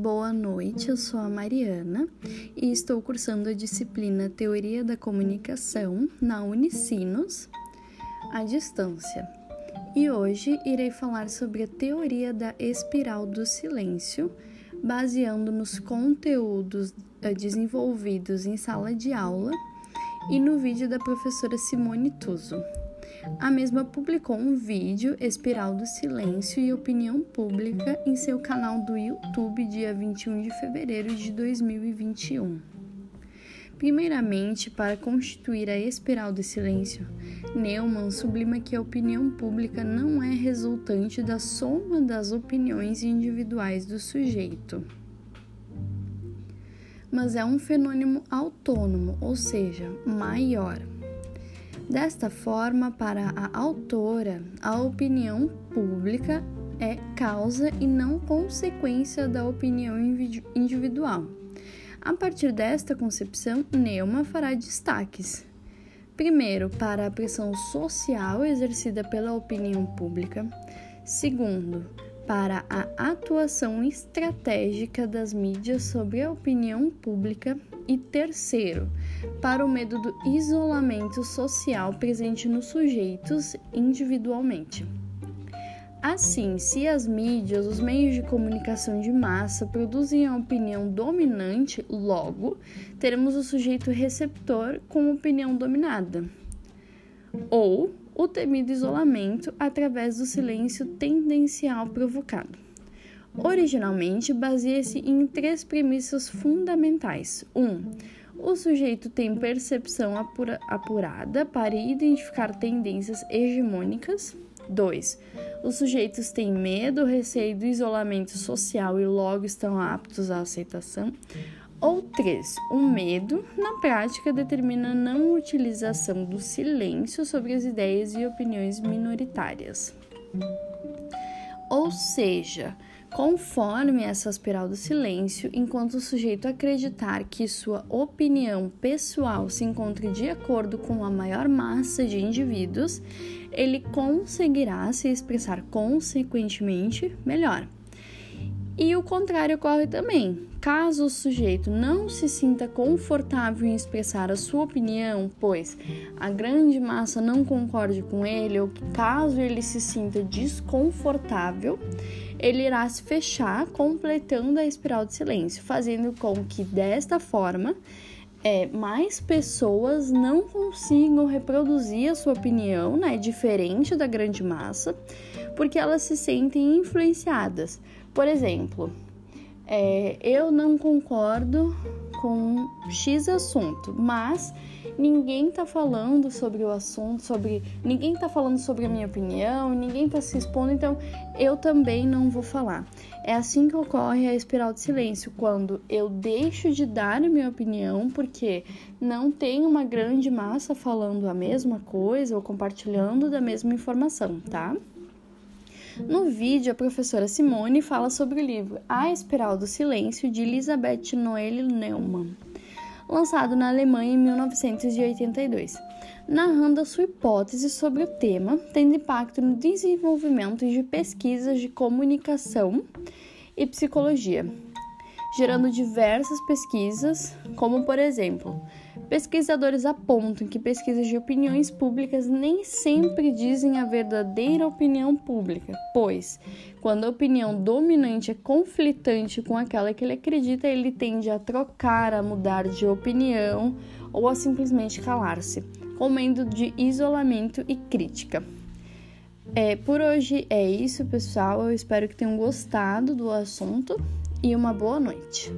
Boa noite, eu sou a Mariana e estou cursando a disciplina Teoria da Comunicação na Unicinos, à distância. E hoje irei falar sobre a teoria da espiral do silêncio, baseando nos conteúdos eh, desenvolvidos em sala de aula e no vídeo da professora Simone Tuso. A mesma publicou um vídeo, Espiral do Silêncio e Opinião Pública, em seu canal do YouTube, dia 21 de fevereiro de 2021. Primeiramente, para constituir a espiral do silêncio, Neumann sublima que a opinião pública não é resultante da soma das opiniões individuais do sujeito, mas é um fenômeno autônomo, ou seja, maior. Desta forma, para a autora, a opinião pública é causa e não consequência da opinião individual. A partir desta concepção, Neumann fará destaques. Primeiro, para a pressão social exercida pela opinião pública. Segundo, para a atuação estratégica das mídias sobre a opinião pública e terceiro, para o medo do isolamento social presente nos sujeitos individualmente. Assim, se as mídias, os meios de comunicação de massa produzem a opinião dominante, logo teremos o sujeito receptor com opinião dominada. Ou o temido isolamento através do silêncio tendencial provocado. Originalmente, baseia-se em três premissas fundamentais. 1. Um, o sujeito tem percepção apura apurada para identificar tendências hegemônicas. 2. Os sujeitos têm medo, receio do isolamento social e logo estão aptos à aceitação. Ou 3. O medo, na prática, determina a não utilização do silêncio sobre as ideias e opiniões minoritárias. Ou seja, conforme essa espiral do silêncio, enquanto o sujeito acreditar que sua opinião pessoal se encontre de acordo com a maior massa de indivíduos, ele conseguirá se expressar consequentemente melhor. E o contrário ocorre também. Caso o sujeito não se sinta confortável em expressar a sua opinião, pois a grande massa não concorde com ele, ou caso ele se sinta desconfortável, ele irá se fechar, completando a espiral de silêncio, fazendo com que desta forma é, mais pessoas não consigam reproduzir a sua opinião, né, diferente da grande massa, porque elas se sentem influenciadas. Por exemplo, é, eu não concordo com X assunto, mas ninguém tá falando sobre o assunto, sobre ninguém tá falando sobre a minha opinião, ninguém tá se expondo, então eu também não vou falar. É assim que ocorre a espiral de silêncio, quando eu deixo de dar a minha opinião porque não tem uma grande massa falando a mesma coisa ou compartilhando da mesma informação, tá? No vídeo, a professora Simone fala sobre o livro A Espiral do Silêncio de Elizabeth Noelle Neumann lançado na Alemanha em 1982, narrando a sua hipótese sobre o tema, tendo impacto no desenvolvimento de pesquisas de comunicação e psicologia, gerando diversas pesquisas, como por exemplo, pesquisadores apontam que pesquisas de opiniões públicas nem sempre dizem a verdadeira opinião pública, pois quando a opinião dominante é conflitante com aquela que ele acredita, ele tende a trocar, a mudar de opinião ou a simplesmente calar-se, com medo de isolamento e crítica. É, por hoje é isso, pessoal. Eu espero que tenham gostado do assunto e uma boa noite.